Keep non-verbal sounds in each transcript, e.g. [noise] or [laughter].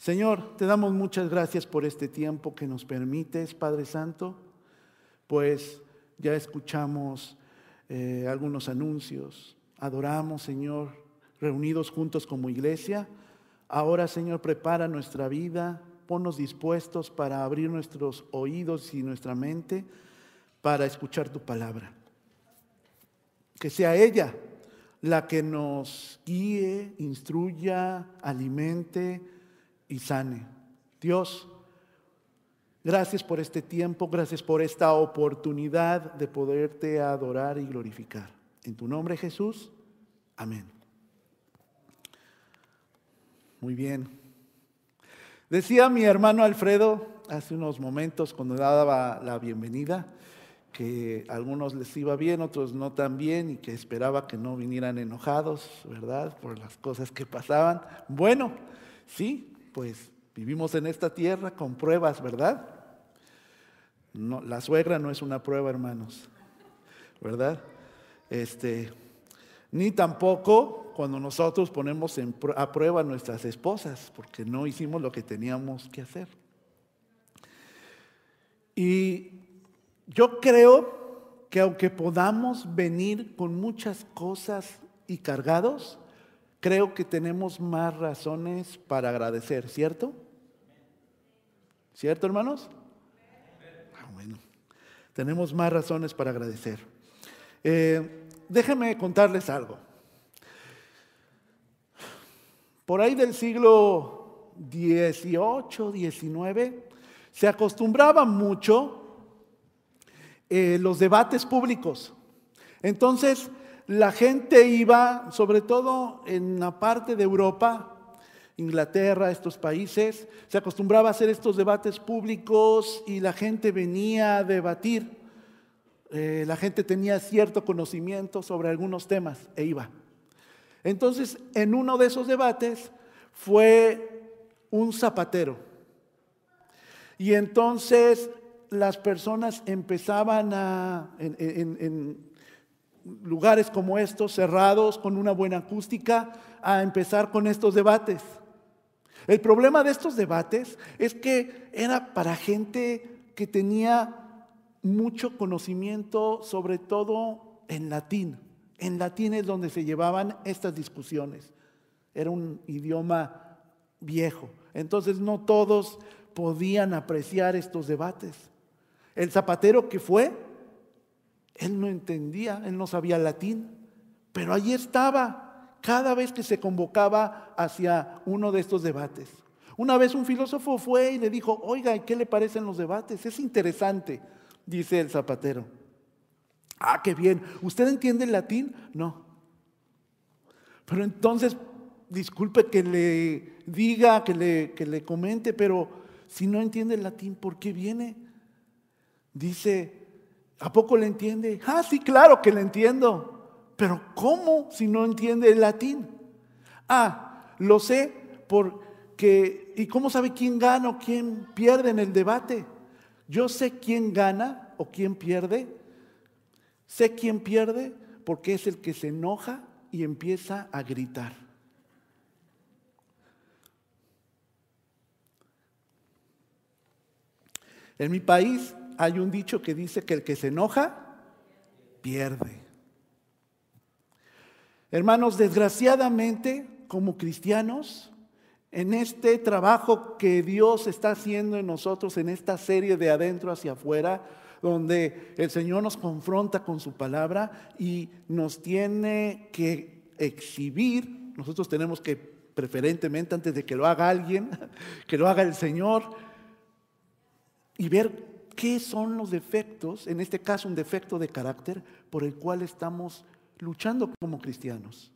Señor, te damos muchas gracias por este tiempo que nos permites, Padre Santo, pues ya escuchamos eh, algunos anuncios, adoramos, Señor, reunidos juntos como iglesia. Ahora, Señor, prepara nuestra vida, ponnos dispuestos para abrir nuestros oídos y nuestra mente para escuchar tu palabra. Que sea ella la que nos guíe, instruya, alimente y sane. Dios, gracias por este tiempo, gracias por esta oportunidad de poderte adorar y glorificar. En tu nombre Jesús, amén. Muy bien. Decía mi hermano Alfredo hace unos momentos cuando daba la bienvenida, que a algunos les iba bien, otros no tan bien y que esperaba que no vinieran enojados, ¿verdad? Por las cosas que pasaban. Bueno, sí, pues vivimos en esta tierra con pruebas, ¿verdad? No, la suegra no es una prueba, hermanos, ¿verdad? Este, ni tampoco cuando nosotros ponemos a prueba a nuestras esposas, porque no hicimos lo que teníamos que hacer. Y yo creo que aunque podamos venir con muchas cosas y cargados, creo que tenemos más razones para agradecer, ¿cierto? ¿Cierto, hermanos? Ah, bueno, tenemos más razones para agradecer. Eh, déjenme contarles algo. Por ahí del siglo XVIII, XIX, se acostumbraba mucho eh, los debates públicos. Entonces, la gente iba, sobre todo en la parte de Europa, Inglaterra, estos países, se acostumbraba a hacer estos debates públicos y la gente venía a debatir. Eh, la gente tenía cierto conocimiento sobre algunos temas e iba. Entonces, en uno de esos debates fue un zapatero. Y entonces las personas empezaban a, lugares como estos, cerrados, con una buena acústica, a empezar con estos debates. El problema de estos debates es que era para gente que tenía mucho conocimiento, sobre todo en latín. En latín es donde se llevaban estas discusiones. Era un idioma viejo. Entonces no todos podían apreciar estos debates. El zapatero que fue, él no entendía, él no sabía latín, pero allí estaba cada vez que se convocaba hacia uno de estos debates. Una vez un filósofo fue y le dijo, oiga, ¿y qué le parecen los debates? Es interesante, dice el zapatero. Ah, qué bien. ¿Usted entiende el latín? No. Pero entonces, disculpe que le diga, que le, que le comente, pero si no entiende el latín, ¿por qué viene? Dice, ¿a poco le entiende? Ah, sí, claro que le entiendo. Pero ¿cómo si no entiende el latín? Ah, lo sé porque, ¿y cómo sabe quién gana o quién pierde en el debate? Yo sé quién gana o quién pierde. Sé quién pierde porque es el que se enoja y empieza a gritar. En mi país hay un dicho que dice que el que se enoja, pierde. Hermanos, desgraciadamente, como cristianos, en este trabajo que Dios está haciendo en nosotros, en esta serie de adentro hacia afuera, donde el Señor nos confronta con su palabra y nos tiene que exhibir, nosotros tenemos que preferentemente antes de que lo haga alguien, [laughs] que lo haga el Señor, y ver qué son los defectos, en este caso un defecto de carácter, por el cual estamos luchando como cristianos.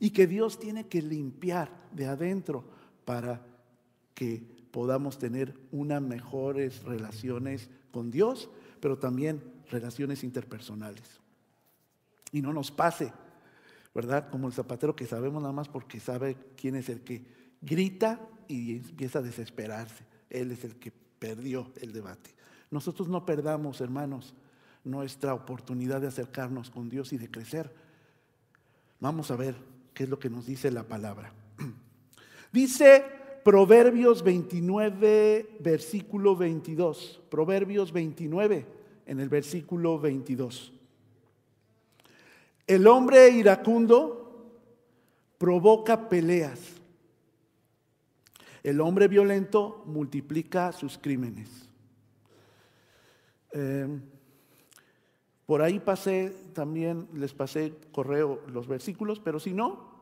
Y que Dios tiene que limpiar de adentro para que podamos tener unas mejores relaciones con Dios, pero también relaciones interpersonales. Y no nos pase, ¿verdad? Como el zapatero que sabemos nada más porque sabe quién es el que grita y empieza a desesperarse. Él es el que perdió el debate. Nosotros no perdamos, hermanos, nuestra oportunidad de acercarnos con Dios y de crecer. Vamos a ver qué es lo que nos dice la palabra. [clears throat] Dice Proverbios 29, versículo 22. Proverbios 29, en el versículo 22. El hombre iracundo provoca peleas. El hombre violento multiplica sus crímenes. Eh, por ahí pasé, también les pasé correo los versículos, pero si no,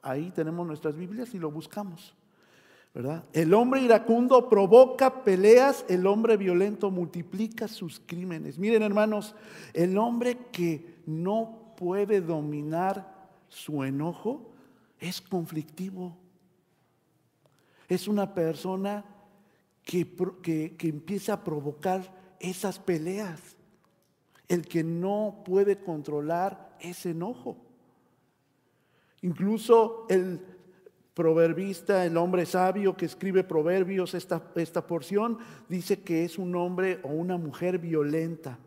ahí tenemos nuestras Biblias y lo buscamos. ¿verdad? El hombre iracundo provoca peleas, el hombre violento multiplica sus crímenes. Miren hermanos, el hombre que no puede dominar su enojo es conflictivo. Es una persona que, que empieza a provocar esas peleas. El que no puede controlar ese enojo. Incluso el proverbista, el hombre sabio que escribe proverbios, esta, esta porción, dice que es un hombre o una mujer violenta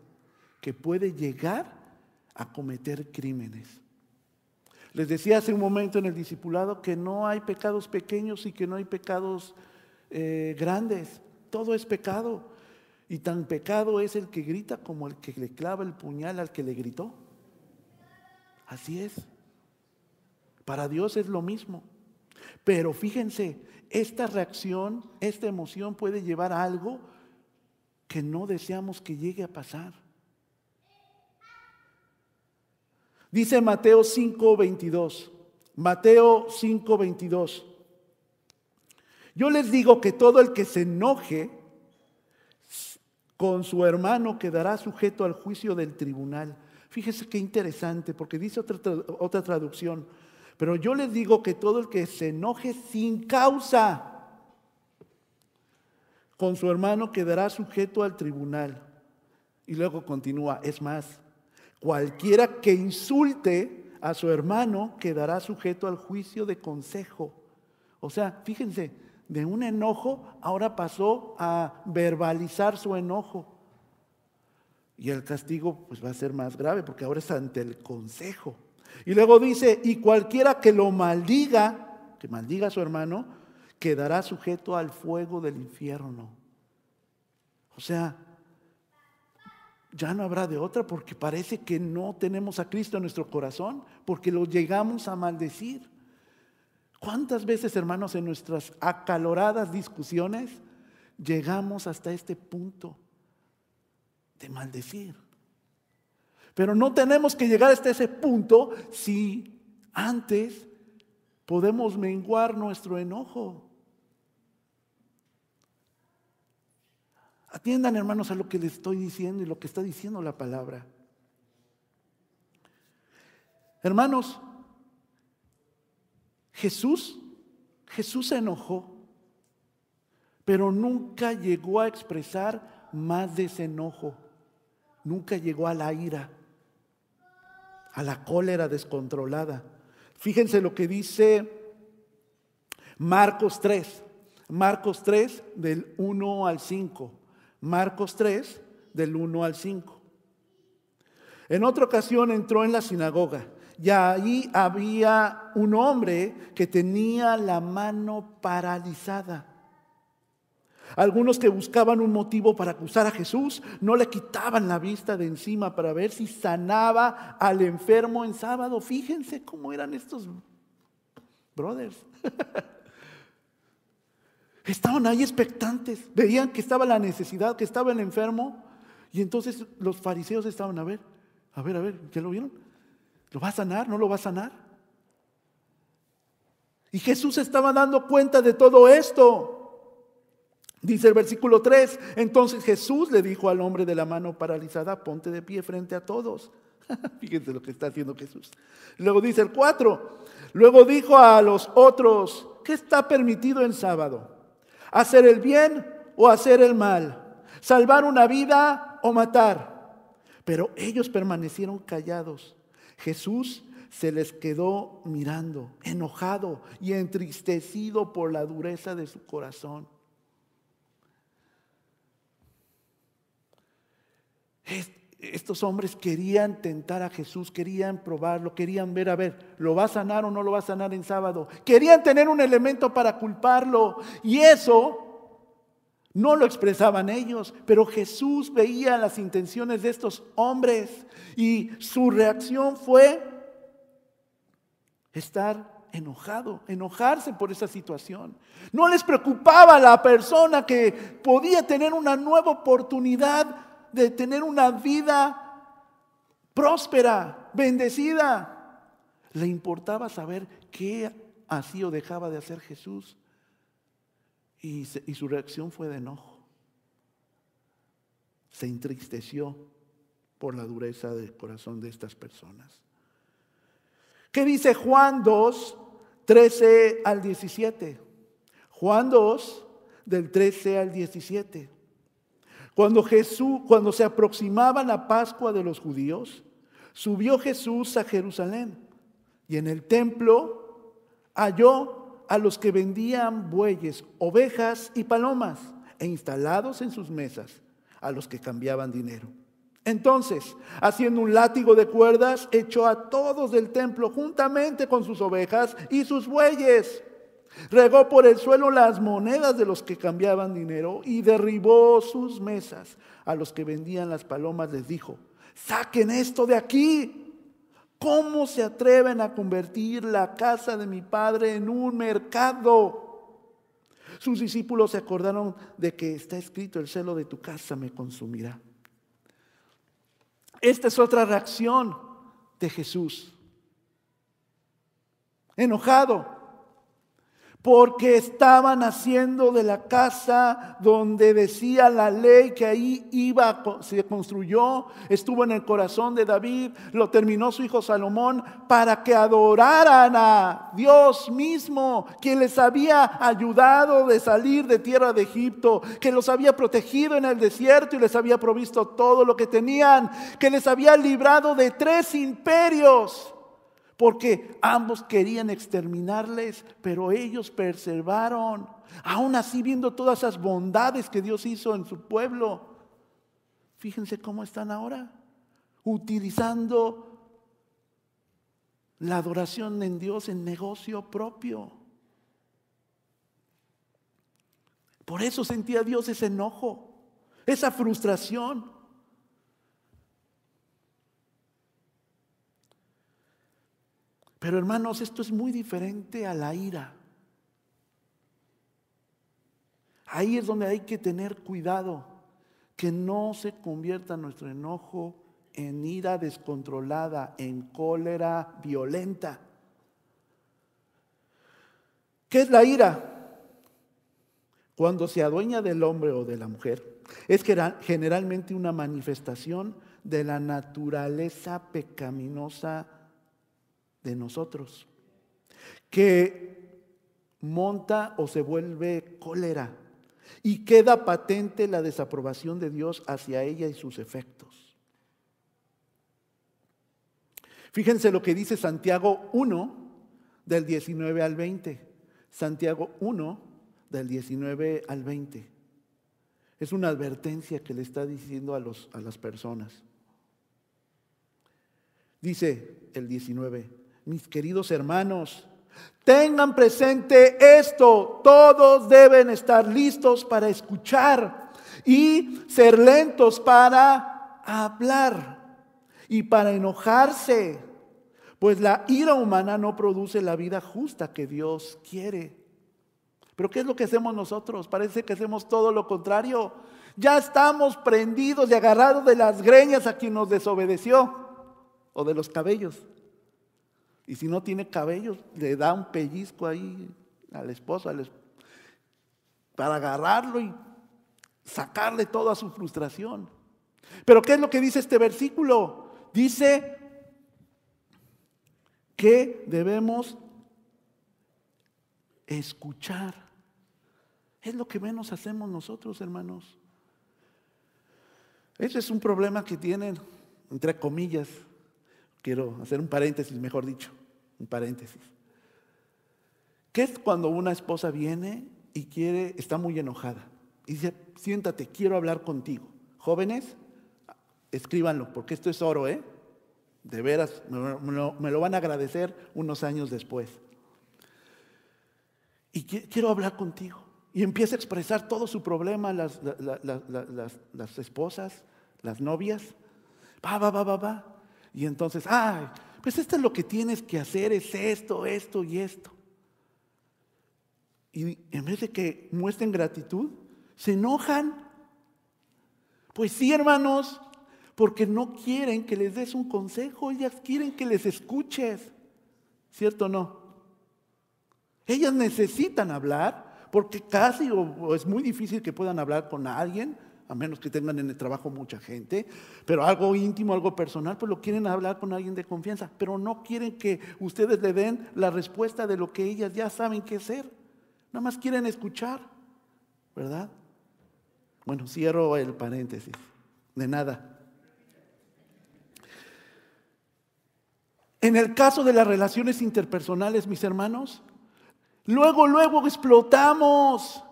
que puede llegar a cometer crímenes. Les decía hace un momento en el discipulado que no hay pecados pequeños y que no hay pecados eh, grandes. Todo es pecado. Y tan pecado es el que grita como el que le clava el puñal al que le gritó. Así es. Para Dios es lo mismo. Pero fíjense, esta reacción, esta emoción puede llevar a algo que no deseamos que llegue a pasar. Dice Mateo 5:22. Mateo 5:22. Yo les digo que todo el que se enoje con su hermano quedará sujeto al juicio del tribunal. Fíjese qué interesante, porque dice otra, otra traducción, pero yo les digo que todo el que se enoje sin causa con su hermano quedará sujeto al tribunal. Y luego continúa, es más, cualquiera que insulte a su hermano quedará sujeto al juicio de consejo. O sea, fíjense, de un enojo ahora pasó a verbalizar su enojo. Y el castigo pues va a ser más grave porque ahora es ante el consejo. Y luego dice, y cualquiera que lo maldiga, que maldiga a su hermano, quedará sujeto al fuego del infierno. O sea, ya no habrá de otra porque parece que no tenemos a Cristo en nuestro corazón, porque lo llegamos a maldecir. ¿Cuántas veces, hermanos, en nuestras acaloradas discusiones llegamos hasta este punto de maldecir? Pero no tenemos que llegar hasta ese punto si antes podemos menguar nuestro enojo. Atiendan, hermanos, a lo que les estoy diciendo y lo que está diciendo la palabra. Hermanos, Jesús, Jesús se enojó, pero nunca llegó a expresar más de ese enojo. Nunca llegó a la ira a la cólera descontrolada. Fíjense lo que dice Marcos 3, Marcos 3 del 1 al 5, Marcos 3 del 1 al 5. En otra ocasión entró en la sinagoga y ahí había un hombre que tenía la mano paralizada. Algunos que buscaban un motivo para acusar a Jesús no le quitaban la vista de encima para ver si sanaba al enfermo en sábado. Fíjense cómo eran estos brothers. [laughs] Estaban ahí expectantes, veían que estaba la necesidad, que estaba el enfermo. Y entonces los fariseos estaban a ver, a ver, a ver, ¿ya lo vieron? ¿Lo va a sanar? ¿No lo va a sanar? Y Jesús estaba dando cuenta de todo esto. Dice el versículo 3, entonces Jesús le dijo al hombre de la mano paralizada, ponte de pie frente a todos. [laughs] Fíjense lo que está haciendo Jesús. Luego dice el 4, luego dijo a los otros, ¿qué está permitido en sábado? ¿Hacer el bien o hacer el mal? ¿Salvar una vida o matar? Pero ellos permanecieron callados. Jesús se les quedó mirando, enojado y entristecido por la dureza de su corazón. estos hombres querían tentar a Jesús, querían probarlo, querían ver, a ver, ¿lo va a sanar o no lo va a sanar en sábado? Querían tener un elemento para culparlo. Y eso no lo expresaban ellos, pero Jesús veía las intenciones de estos hombres y su reacción fue estar enojado, enojarse por esa situación. No les preocupaba la persona que podía tener una nueva oportunidad de tener una vida próspera, bendecida. Le importaba saber qué hacía o dejaba de hacer Jesús. Y, su reacción fue de enojo. Se entristeció por la dureza del corazón de estas personas. ¿Qué dice Juan 2, 13 al 17? Juan 2, del 13 al 17. Cuando Jesús, cuando se aproximaba la Pascua de los judíos, subió Jesús a Jerusalén y en el templo halló a los que vendían bueyes, ovejas y palomas e instalados en sus mesas a los que cambiaban dinero. Entonces, haciendo un látigo de cuerdas, echó a todos del templo juntamente con sus ovejas y sus bueyes Regó por el suelo las monedas de los que cambiaban dinero y derribó sus mesas. A los que vendían las palomas les dijo, saquen esto de aquí. ¿Cómo se atreven a convertir la casa de mi padre en un mercado? Sus discípulos se acordaron de que está escrito, el celo de tu casa me consumirá. Esta es otra reacción de Jesús. Enojado, porque estaban haciendo de la casa donde decía la ley que ahí iba, se construyó, estuvo en el corazón de David, lo terminó su hijo Salomón, para que adoraran a Dios mismo, quien les había ayudado de salir de tierra de Egipto, que los había protegido en el desierto y les había provisto todo lo que tenían, que les había librado de tres imperios porque ambos querían exterminarles, pero ellos perseveraron, aún así viendo todas esas bondades que Dios hizo en su pueblo. Fíjense cómo están ahora, utilizando la adoración en Dios en negocio propio. Por eso sentía Dios ese enojo, esa frustración. Pero hermanos, esto es muy diferente a la ira. Ahí es donde hay que tener cuidado, que no se convierta nuestro enojo en ira descontrolada, en cólera violenta. ¿Qué es la ira? Cuando se adueña del hombre o de la mujer, es generalmente una manifestación de la naturaleza pecaminosa de nosotros, que monta o se vuelve cólera y queda patente la desaprobación de Dios hacia ella y sus efectos. Fíjense lo que dice Santiago 1 del 19 al 20. Santiago 1 del 19 al 20. Es una advertencia que le está diciendo a, a las personas. Dice el 19, mis queridos hermanos, tengan presente esto, todos deben estar listos para escuchar y ser lentos para hablar y para enojarse, pues la ira humana no produce la vida justa que Dios quiere. Pero ¿qué es lo que hacemos nosotros? Parece que hacemos todo lo contrario. Ya estamos prendidos y agarrados de las greñas a quien nos desobedeció o de los cabellos. Y si no tiene cabello, le da un pellizco ahí al esposo para agarrarlo y sacarle toda su frustración. Pero ¿qué es lo que dice este versículo? Dice que debemos escuchar. Es lo que menos hacemos nosotros, hermanos. Ese es un problema que tienen, entre comillas, Quiero hacer un paréntesis, mejor dicho, un paréntesis. ¿Qué es cuando una esposa viene y quiere, está muy enojada? Y dice, siéntate, quiero hablar contigo. Jóvenes, escríbanlo, porque esto es oro, ¿eh? De veras, me lo, van a agradecer unos años después. Y quiero hablar contigo. Y empieza a expresar todo su problema, las, las, esposas, las novias. Va, va, va, va, va. Y entonces, ay, pues esto es lo que tienes que hacer, es esto, esto y esto. Y en vez de que muestren gratitud, se enojan. Pues sí, hermanos, porque no quieren que les des un consejo, ellas quieren que les escuches. ¿Cierto o no? Ellas necesitan hablar porque casi o, es muy difícil que puedan hablar con alguien, a menos que tengan en el trabajo mucha gente, pero algo íntimo, algo personal, pues lo quieren hablar con alguien de confianza, pero no quieren que ustedes le den la respuesta de lo que ellas ya saben qué hacer. Nada más quieren escuchar, ¿verdad? Bueno, cierro el paréntesis. De nada. En el caso de las relaciones interpersonales, mis hermanos, luego, luego explotamos.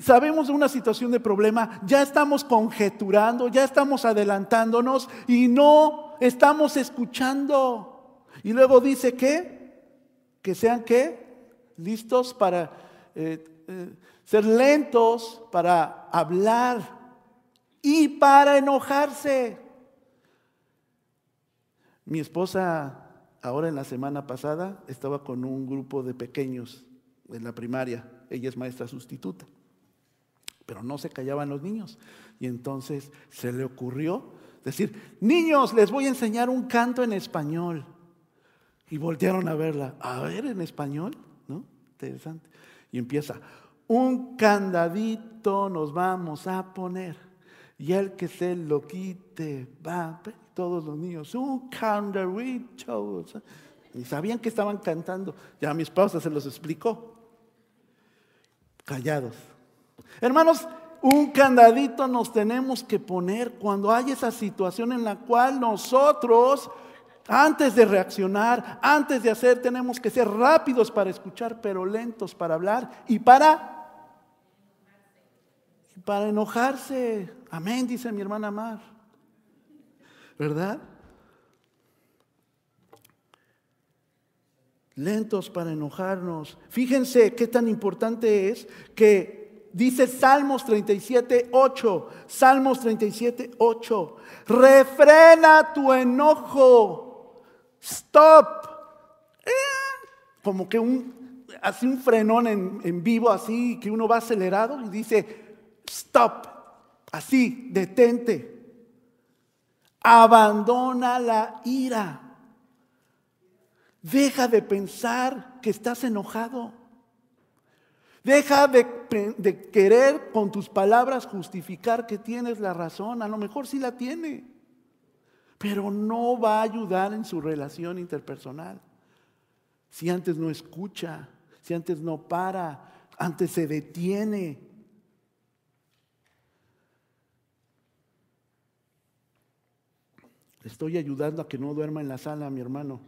Sabemos de una situación de problema, ya estamos conjeturando, ya estamos adelantándonos y no estamos escuchando. Y luego dice que, que sean qué, listos para eh, eh, ser lentos, para hablar y para enojarse. Mi esposa ahora en la semana pasada estaba con un grupo de pequeños en la primaria, ella es maestra sustituta, pero no se callaban los niños. Y entonces se le ocurrió decir, niños, les voy a enseñar un canto en español. Y voltearon a verla, a ver en español, ¿no? Interesante. Y empieza, un candadito nos vamos a poner. Y el que se lo quite va todos los niños, un candadito. Y sabían que estaban cantando. Ya mi esposa se los explicó. Callados. Hermanos, un candadito nos tenemos que poner cuando hay esa situación en la cual nosotros, antes de reaccionar, antes de hacer, tenemos que ser rápidos para escuchar, pero lentos para hablar y para para enojarse. Amén, dice mi hermana Mar. ¿verdad? Lentos para enojarnos. Fíjense qué tan importante es que dice Salmos 37, 8. Salmos 37, 8. Refrena tu enojo. Stop. Eh, como que un, así un frenón en, en vivo, así que uno va acelerado y dice, stop. Así, detente. Abandona la ira. Deja de pensar que estás enojado. Deja de, querer con tus palabras justificar que tienes la razón. A lo mejor sí la tiene, pero no va a ayudar en su relación interpersonal. Si antes no escucha, si antes no para, antes se detiene Le estoy ayudando a que no duerma en la sala, mi hermano.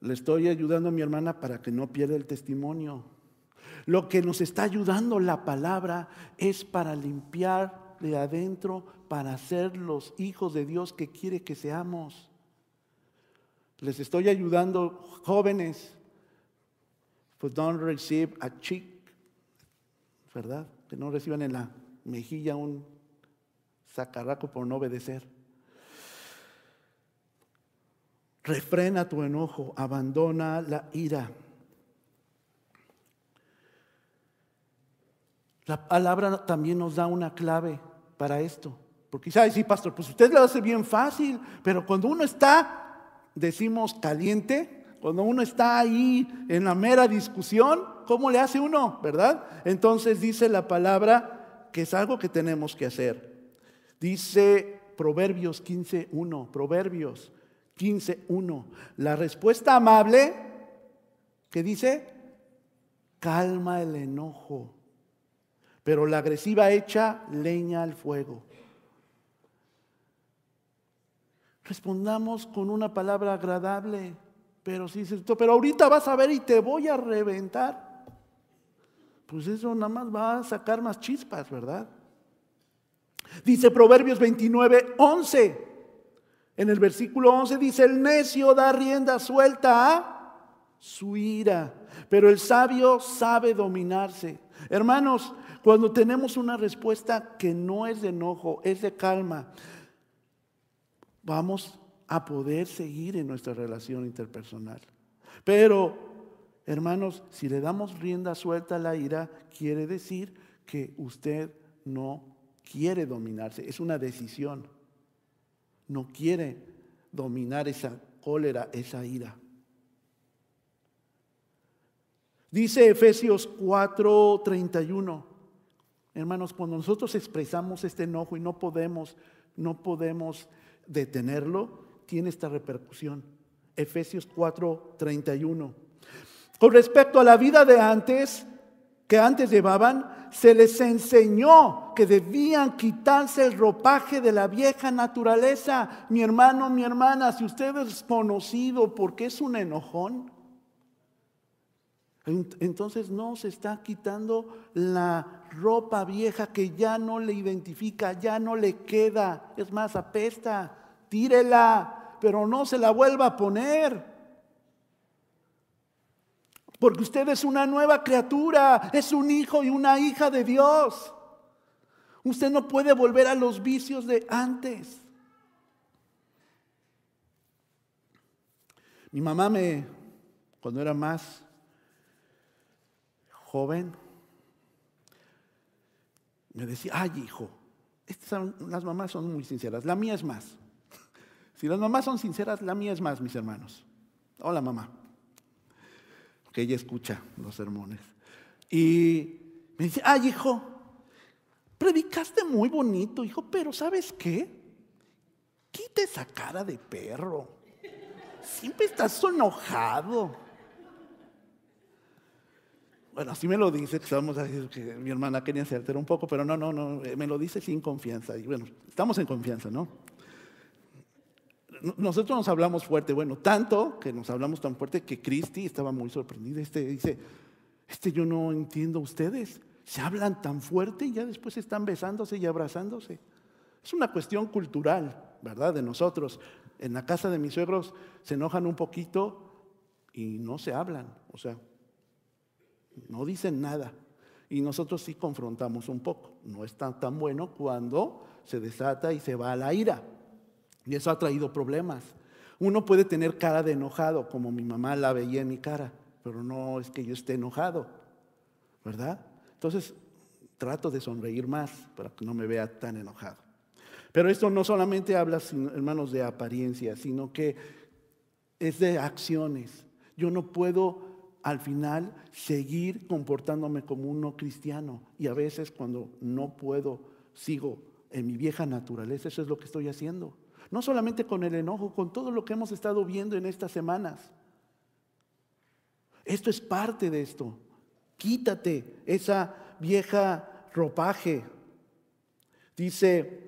Le estoy ayudando a mi hermana para que no pierda el testimonio. Lo que nos está ayudando la palabra es para limpiar de adentro, para ser los hijos de Dios que quiere que seamos. Les estoy ayudando, jóvenes, pues don't receive a cheek, ¿verdad? Que no reciban en la mejilla un sacarraco por no obedecer. Refrena tu enojo, abandona la ira. La palabra también nos da una clave para esto. Porque ¿sabes? sí, pastor, pues usted lo hace bien fácil, pero cuando uno está, decimos, caliente, cuando uno está ahí en la mera discusión, ¿cómo le hace uno? ¿Verdad? Entonces dice la palabra que es algo que tenemos que hacer. Dice Proverbios 15.1, Proverbios 15.1. La respuesta amable, que dice, calma el enojo, pero la agresiva echa leña al fuego. Respondamos con una palabra agradable, pero si dices, pero ahorita vas a ver y te voy a reventar. Pues eso nada más va a sacar más chispas, ¿verdad? Dice Proverbios 29, 11. En el versículo 11 dice, el necio da rienda suelta a su ira, pero el sabio sabe dominarse. Hermanos, cuando tenemos una respuesta que no es de enojo, es de calma, vamos a poder seguir en nuestra relación interpersonal. Pero, hermanos, si le damos rienda suelta a la ira, quiere decir que usted no quiere dominarse, es una decisión. No quiere dominar esa cólera, esa ira. Dice Efesios 4:31. Hermanos, cuando nosotros expresamos este enojo y no podemos, no podemos detenerlo, tiene esta repercusión. Efesios 4:31. Con respecto a la vida de antes, que antes llevaban, se les enseñó que debían quitarse el ropaje de la vieja naturaleza. Mi hermano, mi hermana, si usted es conocido porque es un enojón, entonces no se está quitando la ropa vieja que ya no le identifica, ya no le queda, es más, apesta, tírela, pero no se la vuelva a poner. Porque usted es una nueva criatura, es un hijo y una hija de Dios. Usted no puede volver a los vicios de antes. Mi mamá me, cuando era más joven, me decía, ay hijo, las mamás son muy sinceras, la mía es más. Si las mamás son sinceras, la mía es más, mis hermanos. Hola mamá, que ella escucha los sermones. Y me dice, ay hijo, predicaste muy bonito, hijo, pero ¿sabes qué? Quita esa cara de perro. Siempre estás enojado. Bueno, así me lo dice, decir que mi hermana quería se un poco, pero no, no, no, eh, me lo dice sin confianza. Y bueno, estamos en confianza, ¿no? Nosotros nos hablamos fuerte, bueno, tanto que nos hablamos tan fuerte que Cristi estaba muy sorprendida. Este dice, este yo no entiendo ustedes, se hablan tan fuerte y ya después están besándose y abrazándose. Es una cuestión cultural, ¿verdad? De nosotros. En la casa de mis suegros se enojan un poquito y no se hablan. O sea, no dicen nada. Y nosotros sí confrontamos un poco. No es tan, tan bueno cuando se desata y se va a la ira. Y eso ha traído problemas. Uno puede tener cara de enojado, como mi mamá la veía en mi cara, pero no es que yo esté enojado, ¿verdad? Entonces, trato de sonreír más para que no me vea tan enojado. Pero esto no solamente habla, hermanos, de apariencia, sino que es de acciones. Yo no puedo al final seguir comportándome como un no cristiano. Y a veces cuando no puedo, sigo en mi vieja naturaleza, eso es lo que estoy haciendo. No solamente con el enojo, con todo lo que hemos estado viendo en estas semanas. Esto es parte de esto. Quítate esa vieja ropaje. Dice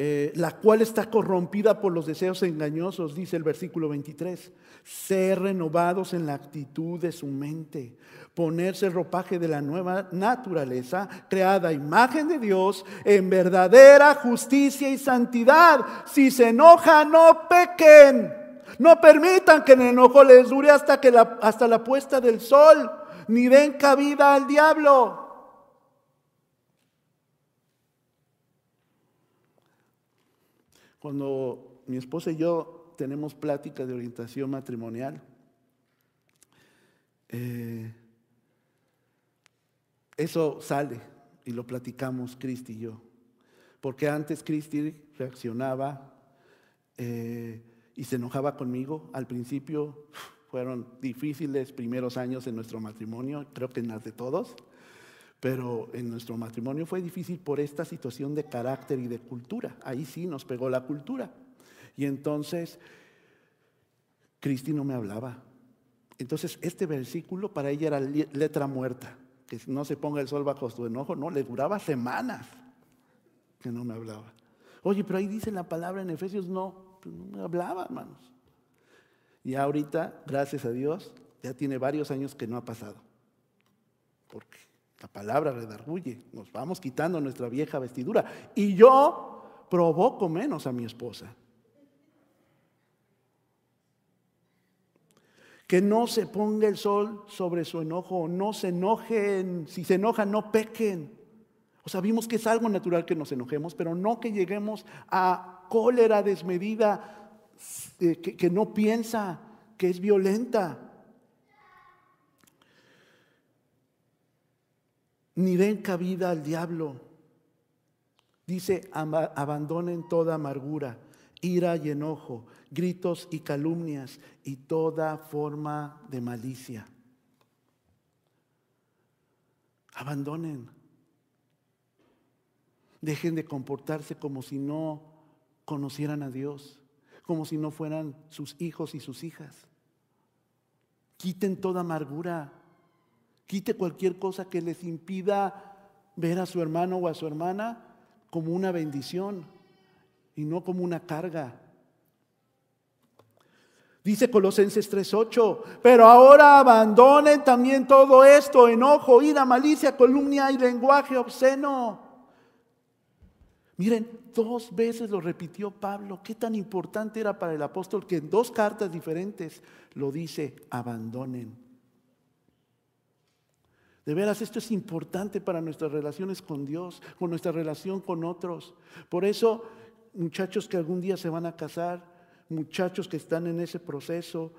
eh, la cual está corrompida por los deseos engañosos, dice el versículo 23. Ser renovados en la actitud de su mente, ponerse ropaje de la nueva naturaleza, creada imagen de Dios, en verdadera justicia y santidad. Si se enoja, no pequen. No permitan que el enojo les dure hasta, que la, hasta la puesta del sol, ni den cabida al diablo. Cuando mi esposa y yo tenemos plática de orientación matrimonial, eh, eso sale y lo platicamos Cristi y yo. Porque antes Cristi reaccionaba eh, y se enojaba conmigo. Al principio fueron difíciles primeros años en nuestro matrimonio, creo que en las de todos. Pero en nuestro matrimonio fue difícil por esta situación de carácter y de cultura. Ahí sí nos pegó la cultura. Y entonces, Cristi no me hablaba. Entonces, este versículo para ella era letra muerta. Que no se ponga el sol bajo su enojo. No, le duraba semanas que no me hablaba. Oye, pero ahí dice la palabra en Efesios, no, pues no me hablaba, hermanos. Y ahorita, gracias a Dios, ya tiene varios años que no ha pasado. ¿Por qué? La palabra redarguye. Nos vamos quitando nuestra vieja vestidura. Y yo provoco menos a mi esposa. Que no se ponga el sol sobre su enojo, no se enojen, si se enojan no pequen. O sea, vimos que es algo natural que nos enojemos, pero no que lleguemos a cólera desmedida, eh, que, que no piensa, que es violenta. Ni den cabida al diablo. Dice, abandonen toda amargura, ira y enojo, gritos y calumnias y toda forma de malicia. Abandonen. Dejen de comportarse como si no conocieran a Dios, como si no fueran sus hijos y sus hijas. Quiten toda amargura, quite cualquier cosa que les impida ver a su hermano o a su hermana como una bendición y no como una carga. Dice Colosenses 3:8, pero ahora abandonen también todo esto, enojo, ira, malicia, columnia y lenguaje obsceno. Miren, dos veces lo repitió Pablo. Qué tan importante era para el apóstol que en dos cartas diferentes lo dice, abandonen. De veras, esto es importante para nuestras relaciones con Dios, con nuestra relación con otros. Por eso, muchachos que algún día se van a casar, muchachos que están en ese proceso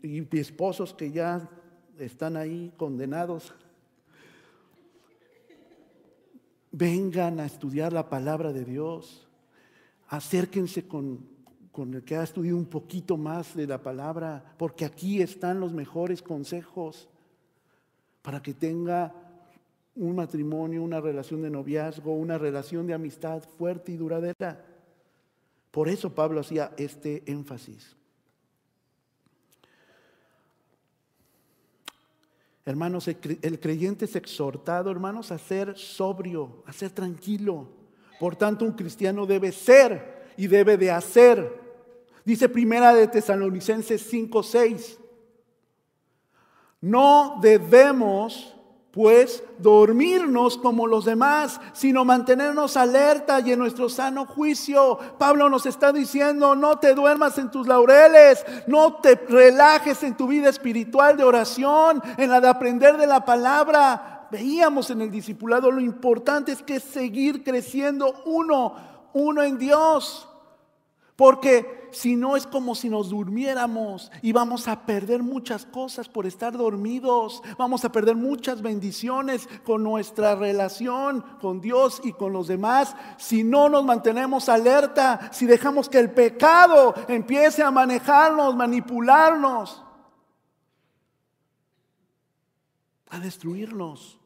y esposos que ya están ahí condenados. Vengan a estudiar la palabra de Dios. Acérquense con, con el que ha estudiado un poquito más de la palabra, porque aquí están los mejores consejos para que tenga un matrimonio, una relación de noviazgo, una relación de amistad fuerte y duradera. Por eso Pablo hacía este énfasis. Hermanos, el creyente es exhortado, hermanos, a ser sobrio, a ser tranquilo. Por tanto, un cristiano debe ser y debe de hacer. Dice primera de Tesalonicenses 5:6. No debemos pues dormirnos como los demás, sino mantenernos alerta y en nuestro sano juicio. Pablo nos está diciendo, no te duermas en tus laureles, no te relajes en tu vida espiritual de oración, en la de aprender de la palabra. Veíamos en el discipulado, lo importante es que seguir creciendo uno, uno en Dios. Porque si no es como si nos durmiéramos y vamos a perder muchas cosas por estar dormidos. Vamos a perder muchas bendiciones con nuestra relación con Dios y con los demás. Si no nos mantenemos alerta, si dejamos que el pecado empiece a manejarnos, manipularnos, a destruirnos.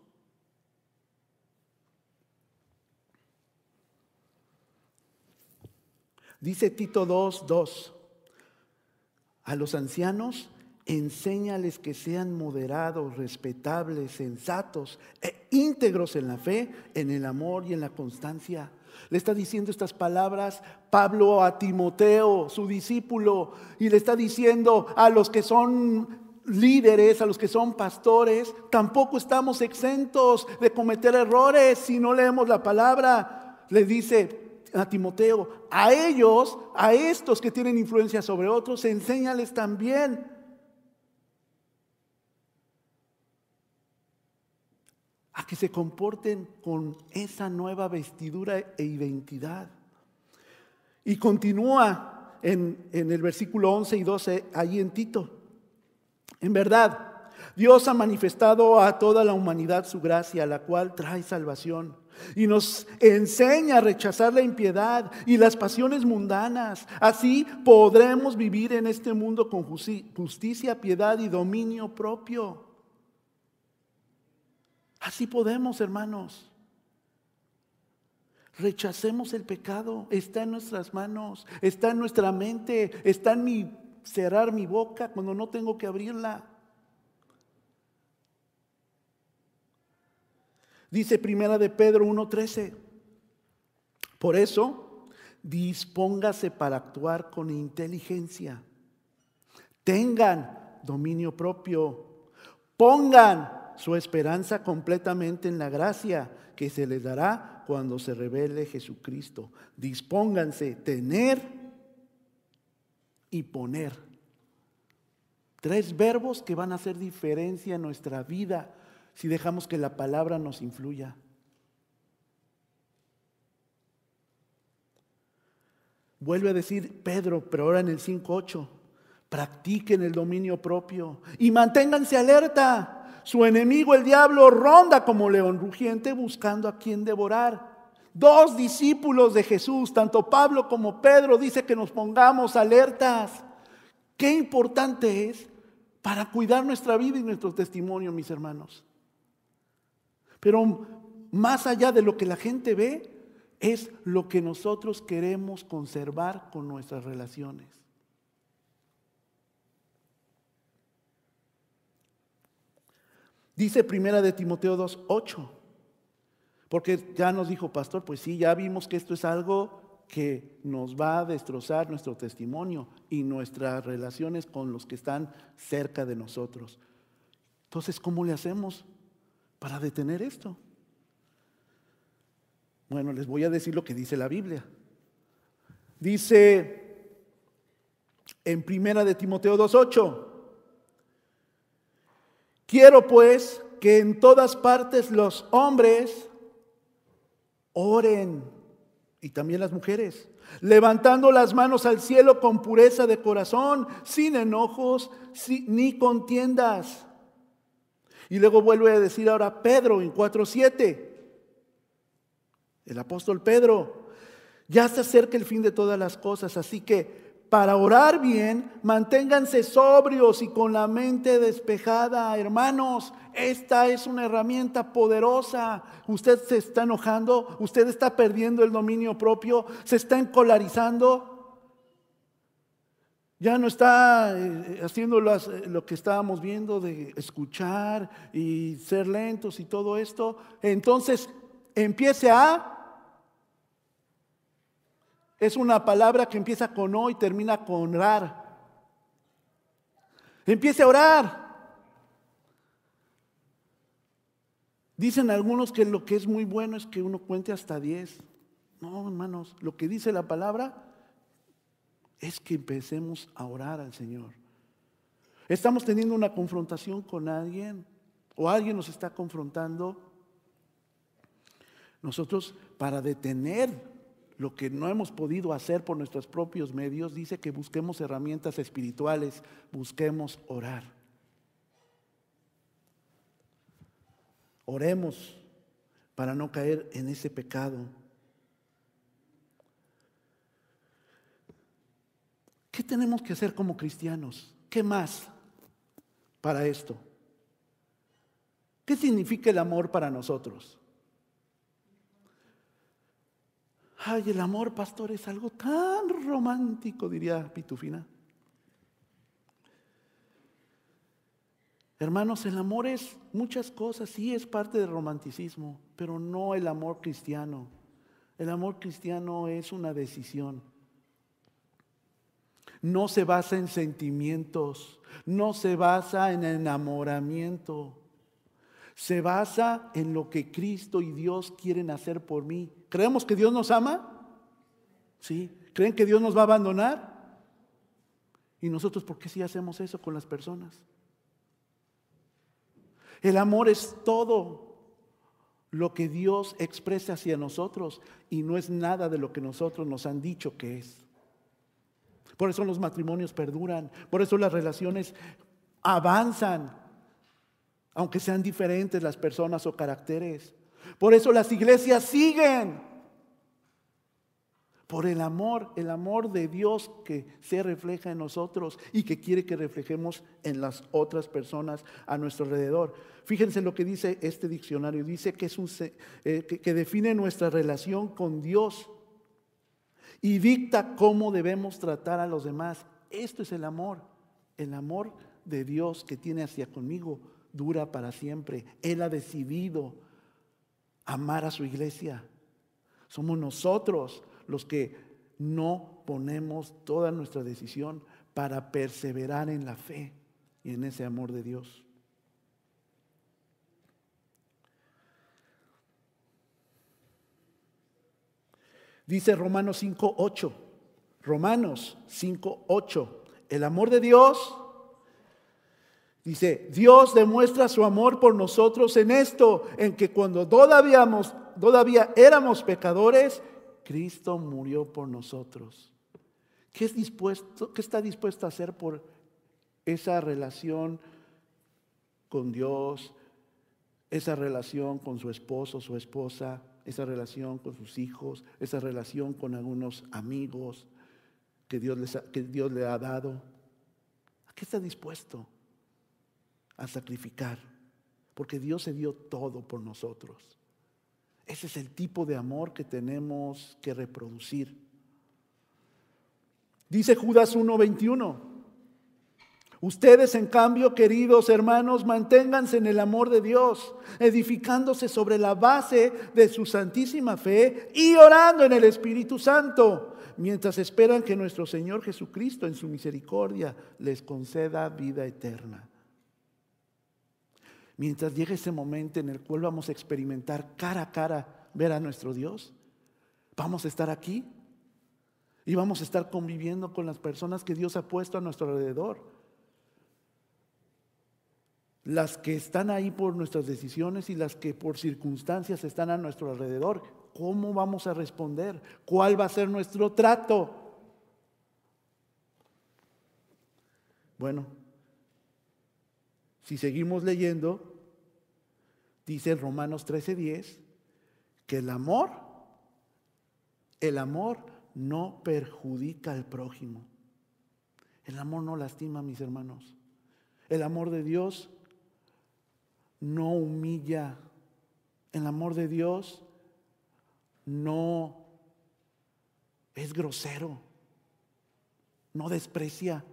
Dice Tito 2, 2. A los ancianos, enséñales que sean moderados, respetables, sensatos e íntegros en la fe, en el amor y en la constancia. Le está diciendo estas palabras Pablo a Timoteo, su discípulo, y le está diciendo a los que son líderes, a los que son pastores, tampoco estamos exentos de cometer errores si no leemos la palabra. Le dice, a Timoteo, a ellos, a estos que tienen influencia sobre otros, enséñales también. A que se comporten con esa nueva vestidura e identidad. Y continúa en, en el versículo 11 y 12, ahí en Tito. En verdad, Dios ha manifestado a toda la humanidad su gracia, la cual trae salvación y nos enseña a rechazar la impiedad y las pasiones mundanas. Así podremos vivir en este mundo con justicia, piedad y dominio propio. Así podemos, hermanos. Rechacemos el pecado, está en nuestras manos, está en nuestra mente, está en mi cerrar mi boca cuando no tengo que abrirla. Dice Primera de Pedro 1:13. Por eso, dispóngase para actuar con inteligencia. Tengan dominio propio. Pongan su esperanza completamente en la gracia que se les dará cuando se revele Jesucristo. Dispónganse, tener y poner. Tres verbos que van a hacer diferencia en nuestra vida si dejamos que la palabra nos influya. Vuelve a decir Pedro, pero ahora en el 5.8, practiquen el dominio propio y manténganse alerta. Su enemigo, el diablo, ronda como león rugiente buscando a quien devorar. Dos discípulos de Jesús, tanto Pablo como Pedro, dice que nos pongamos alertas. Qué importante es para cuidar nuestra vida y nuestro testimonio, mis hermanos. Pero más allá de lo que la gente ve, es lo que nosotros queremos conservar con nuestras relaciones. Dice primera de Timoteo 2:8. Porque ya nos dijo pastor, pues sí, ya vimos que esto es algo que nos va a destrozar nuestro testimonio y nuestras relaciones con los que están cerca de nosotros. Entonces, ¿cómo le hacemos para detener esto? Bueno, les voy a decir lo que dice la Biblia. Dice en primera de Timoteo 2:8 Quiero pues que en todas partes los hombres oren y también las mujeres, levantando las manos al cielo con pureza de corazón, sin enojos ni contiendas. Y luego vuelve a decir ahora Pedro en 4.7, el apóstol Pedro, ya se acerca el fin de todas las cosas, así que para orar bien, manténganse sobrios y con la mente despejada. Hermanos, esta es una herramienta poderosa. Usted se está enojando, usted está perdiendo el dominio propio, se está encolarizando. Ya no está eh, haciendo eh, lo que estábamos viendo de escuchar y ser lentos y todo esto. Entonces empiece a es una palabra que empieza con O y termina con orar. Empiece a orar. Dicen algunos que lo que es muy bueno es que uno cuente hasta 10. No, hermanos, lo que dice la palabra es que empecemos a orar al Señor. Estamos teniendo una confrontación con alguien o alguien nos está confrontando. Nosotros para detener lo que no hemos podido hacer por nuestros propios medios, dice que busquemos herramientas espirituales, busquemos orar. Oremos para no caer en ese pecado. ¿Qué tenemos que hacer como cristianos? ¿Qué más para esto? ¿Qué significa el amor para nosotros? Ay, el amor, pastor, es algo tan romántico, diría Pitufina. Hermanos, el amor es muchas cosas, sí es parte del romanticismo, pero no el amor cristiano. El amor cristiano es una decisión. No se basa en sentimientos, no se basa en enamoramiento, se basa en lo que Cristo y Dios quieren hacer por mí. ¿Creemos que Dios nos ama? ¿Sí? ¿Creen que Dios nos va a abandonar? ¿Y nosotros por qué sí hacemos eso con las personas? El amor es todo lo que Dios expresa hacia nosotros y no es nada de lo que nosotros nos han dicho que es. Por eso los matrimonios perduran, por eso las relaciones avanzan, aunque sean diferentes las personas o caracteres. Por eso las iglesias siguen. Por el amor, el amor de Dios que se refleja en nosotros y que quiere que reflejemos en las otras personas a nuestro alrededor. Fíjense lo que dice este diccionario. Dice que, es un, eh, que define nuestra relación con Dios y dicta cómo debemos tratar a los demás. Esto es el amor, el amor de Dios que tiene hacia conmigo dura para siempre. Él ha decidido amar a su iglesia. Somos nosotros los que no ponemos toda nuestra decisión para perseverar en la fe y en ese amor de Dios. Dice Romanos 5.8. Romanos 5.8. El amor de Dios, dice, Dios demuestra su amor por nosotros en esto, en que cuando todavía, todavía éramos pecadores, Cristo murió por nosotros. ¿Qué, es dispuesto, ¿Qué está dispuesto a hacer por esa relación con Dios, esa relación con su esposo, su esposa, esa relación con sus hijos, esa relación con algunos amigos que Dios, les que Dios le ha dado. ¿A qué está dispuesto? A sacrificar. Porque Dios se dio todo por nosotros. Ese es el tipo de amor que tenemos que reproducir. Dice Judas 1:21. Ustedes, en cambio, queridos hermanos, manténganse en el amor de Dios, edificándose sobre la base de su santísima fe y orando en el Espíritu Santo, mientras esperan que nuestro Señor Jesucristo en su misericordia les conceda vida eterna. Mientras llegue ese momento en el cual vamos a experimentar cara a cara ver a nuestro Dios, vamos a estar aquí y vamos a estar conviviendo con las personas que Dios ha puesto a nuestro alrededor las que están ahí por nuestras decisiones y las que por circunstancias están a nuestro alrededor. ¿Cómo vamos a responder? ¿Cuál va a ser nuestro trato? Bueno, si seguimos leyendo, dice en Romanos 13:10 que el amor, el amor no perjudica al prójimo. El amor no lastima, mis hermanos. El amor de Dios no humilla. El amor de Dios no es grosero, no desprecia.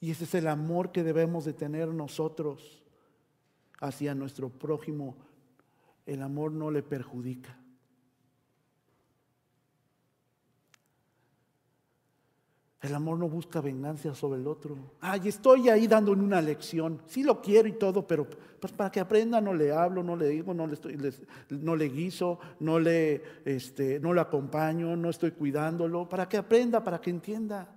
Y ese es el amor que debemos de tener nosotros hacia nuestro prójimo. El amor no le perjudica. El amor no busca venganza sobre el otro. Ay, estoy ahí dándole una lección. Sí lo quiero y todo, pero pues para que aprenda no le hablo, no le digo, no le, estoy, no le guiso, no le, este, no le acompaño, no estoy cuidándolo. Para que aprenda, para que entienda.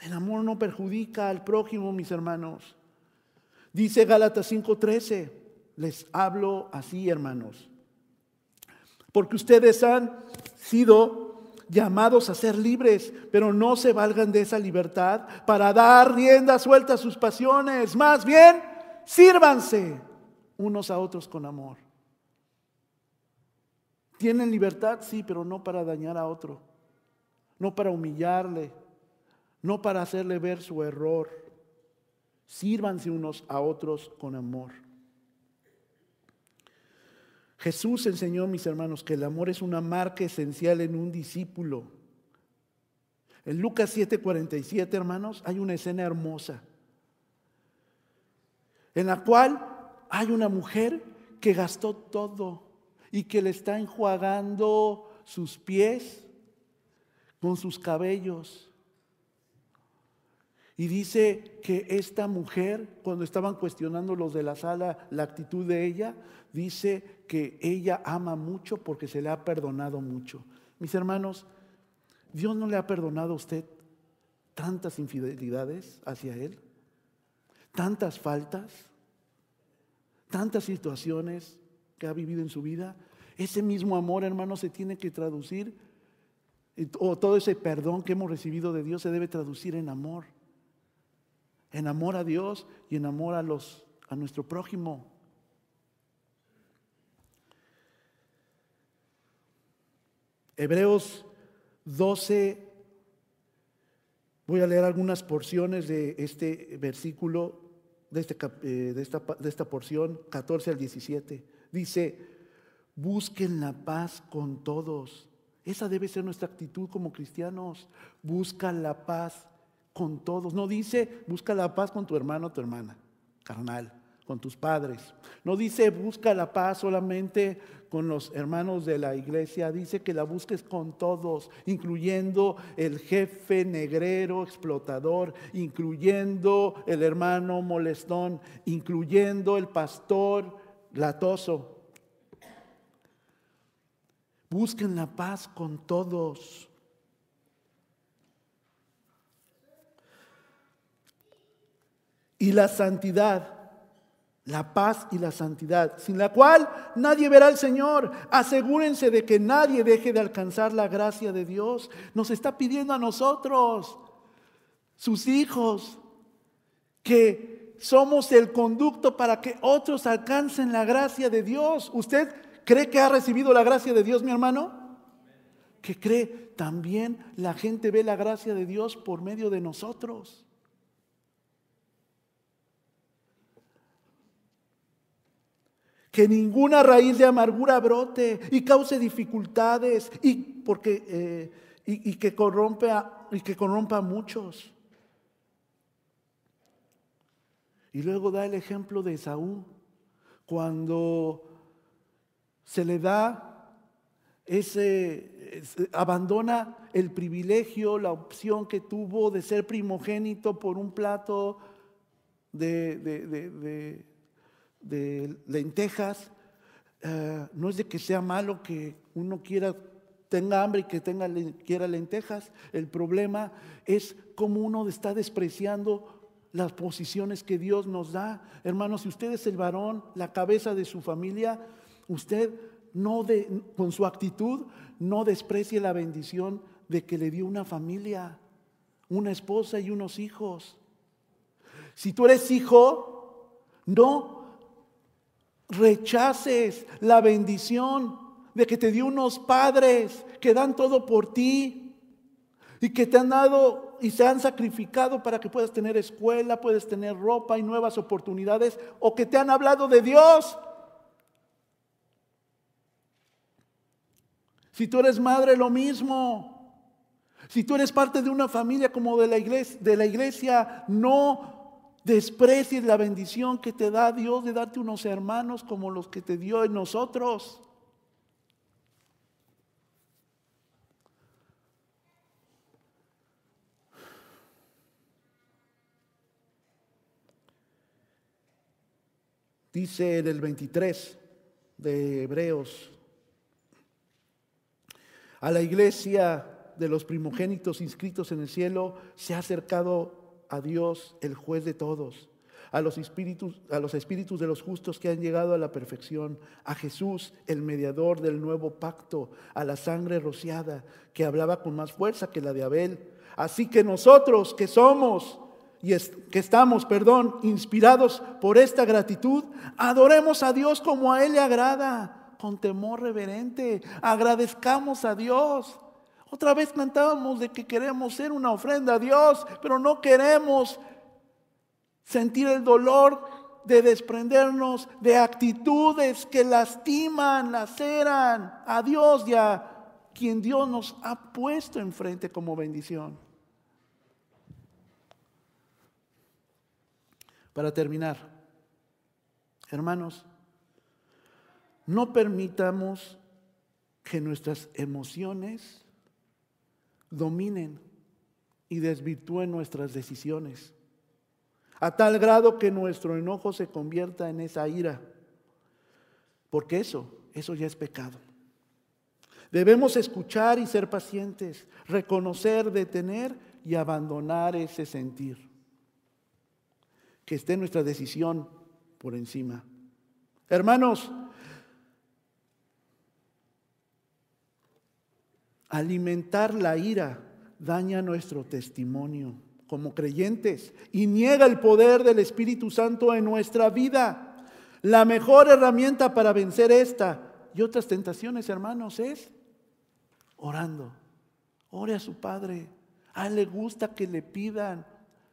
El amor no perjudica al prójimo, mis hermanos. Dice Gálatas 5:13, les hablo así, hermanos. Porque ustedes han sido llamados a ser libres, pero no se valgan de esa libertad para dar rienda suelta a sus pasiones. Más bien, sírvanse unos a otros con amor. Tienen libertad, sí, pero no para dañar a otro, no para humillarle, no para hacerle ver su error. Sírvanse unos a otros con amor. Jesús enseñó, mis hermanos, que el amor es una marca esencial en un discípulo. En Lucas 7:47, hermanos, hay una escena hermosa, en la cual hay una mujer que gastó todo y que le está enjuagando sus pies con sus cabellos. Y dice que esta mujer, cuando estaban cuestionando los de la sala la actitud de ella, dice que ella ama mucho porque se le ha perdonado mucho. Mis hermanos, Dios no le ha perdonado a usted tantas infidelidades hacia Él, tantas faltas, tantas situaciones que ha vivido en su vida. Ese mismo amor, hermano, se tiene que traducir, o todo ese perdón que hemos recibido de Dios se debe traducir en amor. En amor a Dios y en amor a, los, a nuestro prójimo. Hebreos 12, voy a leer algunas porciones de este versículo, de, este, eh, de, esta, de esta porción, 14 al 17. Dice, busquen la paz con todos. Esa debe ser nuestra actitud como cristianos. Busca la paz con todos. No dice, busca la paz con tu hermano o tu hermana, carnal con tus padres. No dice busca la paz solamente con los hermanos de la iglesia, dice que la busques con todos, incluyendo el jefe negrero, explotador, incluyendo el hermano molestón, incluyendo el pastor latoso. Busquen la paz con todos. Y la santidad, la paz y la santidad, sin la cual nadie verá al Señor. Asegúrense de que nadie deje de alcanzar la gracia de Dios. Nos está pidiendo a nosotros, sus hijos, que somos el conducto para que otros alcancen la gracia de Dios. ¿Usted cree que ha recibido la gracia de Dios, mi hermano? Que cree también la gente ve la gracia de Dios por medio de nosotros. Que ninguna raíz de amargura brote y cause dificultades y, porque, eh, y, que corrompa, y que corrompa a muchos. Y luego da el ejemplo de Esaú, cuando se le da ese, abandona el privilegio, la opción que tuvo de ser primogénito por un plato de, lentejas. Eh, no es de que sea malo que uno quiera tenga hambre y que tenga, quiera lentejas. El problema es cómo uno está despreciando las posiciones que Dios nos da. Hermanos, si usted es el varón, la cabeza de su familia, usted no de, con su actitud no desprecie la bendición de que le dio una familia, una esposa y unos hijos. Si tú eres hijo, no rechaces la bendición de que te dio unos padres que dan todo por ti y que te han dado y se han sacrificado para que puedas tener escuela, puedes tener ropa y nuevas oportunidades, o que te han hablado de Dios. Si tú eres madre, lo mismo. Si tú eres parte de una familia como de la iglesia, de la iglesia no desprecies la bendición que te da Dios de darte unos hermanos como los que te dio en nosotros. Dice en el 23 de Hebreos, a la iglesia de los primogénitos inscritos en el cielo se ha acercado a Dios, el juez de todos, a los espíritus, a los espíritus de los justos que han llegado a la perfección, a Jesús, el mediador del nuevo pacto, a la sangre rociada que hablaba con más fuerza que la de Abel. Así que nosotros que somos y que estamos, perdón, inspirados por esta gratitud, adoremos a Dios como a Él le agrada, con temor reverente, agradezcamos a Dios. Otra vez cantábamos de que queremos ser una ofrenda a Dios, pero no queremos sentir el dolor de desprendernos de actitudes que lastiman, laceran a Dios y a quien Dios nos ha puesto enfrente como bendición. Para terminar, hermanos, no permitamos que nuestras emociones dominen y desvirtúen nuestras decisiones, a tal grado que nuestro enojo se convierta en esa ira, porque eso, eso ya es pecado. Debemos escuchar y ser pacientes, reconocer, detener y abandonar ese sentir que esté nuestra decisión por encima. Hermanos, alimentar la ira daña nuestro testimonio como creyentes y niega el poder del Espíritu Santo en nuestra vida. La mejor herramienta para vencer esta y otras tentaciones, hermanos, es orando. Ore a su Padre. A él le gusta que le pidan.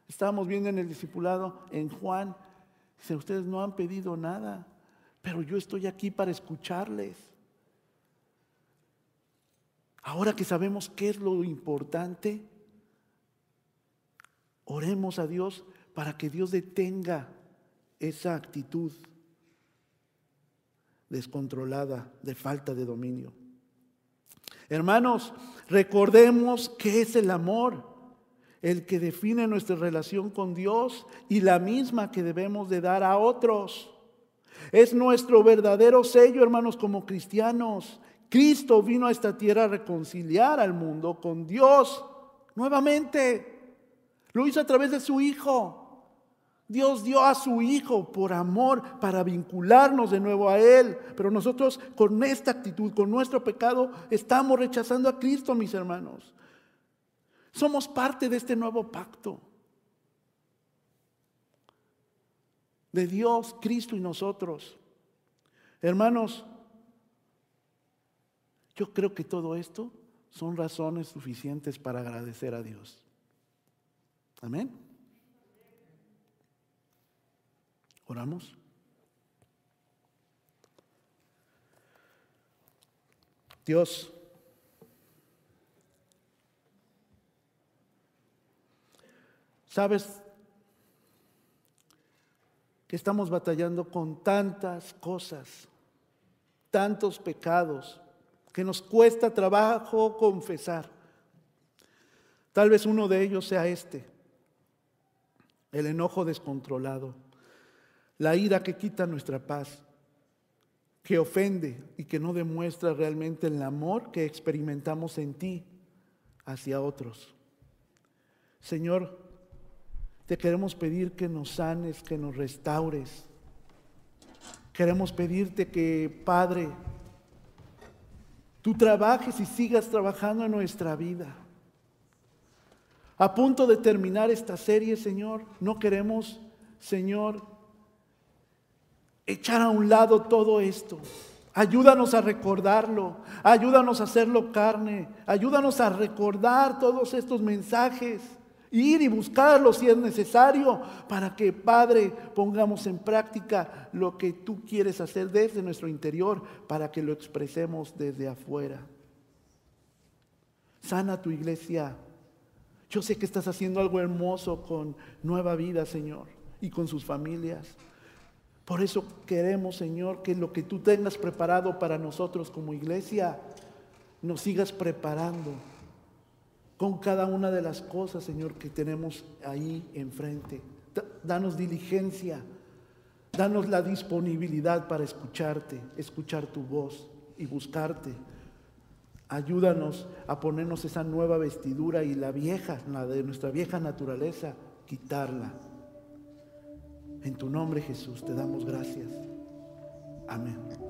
Estábamos viendo en el discipulado en Juan, dice, ustedes no han pedido nada, pero yo estoy aquí para escucharles. Ahora que sabemos qué es lo importante, oremos a Dios para que Dios detenga esa actitud descontrolada de falta de dominio. Hermanos, recordemos que es el amor el que define nuestra relación con Dios y la misma que debemos de dar a otros. Es nuestro verdadero sello, hermanos, como cristianos, Cristo vino a esta tierra a reconciliar al mundo con Dios nuevamente. Lo hizo a través de su Hijo. Dios dio a su Hijo por amor para vincularnos de nuevo a Él. Pero nosotros con esta actitud, con nuestro pecado, estamos rechazando a Cristo, mis hermanos. Somos parte de este nuevo pacto. De Dios, Cristo y nosotros. Hermanos, yo creo que todo esto son razones suficientes para agradecer a Dios. Amén. Oramos. Dios, sabes que estamos batallando con tantas cosas, tantos pecados, que nos cuesta trabajo confesar. Tal vez uno de ellos sea este, el enojo descontrolado, la ira que quita nuestra paz, que ofende y que no demuestra realmente el amor que experimentamos en ti hacia otros. Señor, te queremos pedir que nos sanes, que nos restaures. Queremos pedirte que, Padre, tú trabajes y sigas trabajando en nuestra vida. A punto de terminar esta serie, Señor, no queremos, Señor, echar a un lado todo esto. Ayúdanos a recordarlo, ayúdanos a hacerlo carne, ayúdanos a recordar todos estos mensajes Ir y buscarlo si es necesario para que, Padre, pongamos en práctica lo que tú quieres hacer desde nuestro interior para que lo expresemos desde afuera. Sana tu iglesia. Yo sé que estás haciendo algo hermoso con Nueva Vida, Señor, y con sus familias. Por eso queremos, Señor, que lo que tú tengas preparado para nosotros como iglesia, nos sigas preparando con cada una de las cosas, Señor, que tenemos ahí enfrente. Danos diligencia, danos la disponibilidad para escucharte, escuchar tu voz y buscarte. Ayúdanos a ponernos esa nueva vestidura y la vieja, la de nuestra vieja naturaleza, quitarla. En tu nombre Jesús te damos gracias. Amén.